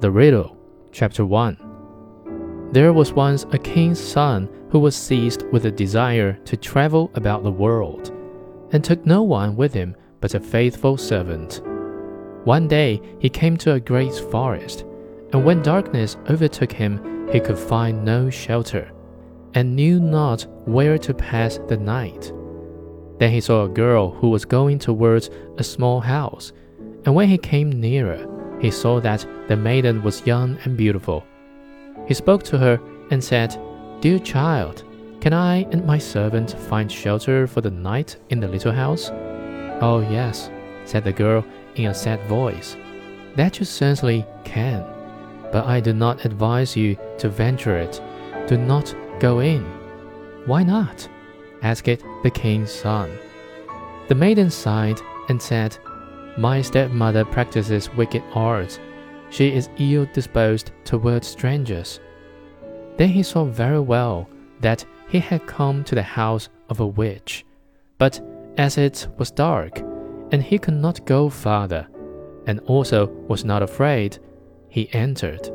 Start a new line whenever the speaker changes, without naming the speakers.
The Riddle, Chapter 1 There was once a king's son who was seized with a desire to travel about the world, and took no one with him but a faithful servant. One day he came to a great forest, and when darkness overtook him, he could find no shelter, and knew not where to pass the night. Then he saw a girl who was going towards a small house, and when he came nearer, he saw that the maiden was young and beautiful. He spoke to her and said, Dear child, can I and my servant find shelter for the night in the little house? Oh, yes, said the girl in a sad voice. That you certainly can, but I do not advise you to venture it. Do not go in. Why not? asked the king's son. The maiden sighed and said, my stepmother practices wicked arts. She is ill disposed towards strangers. Then he saw very well that he had come to the house of a witch. But as it was dark, and he could not go farther, and also was not afraid, he entered.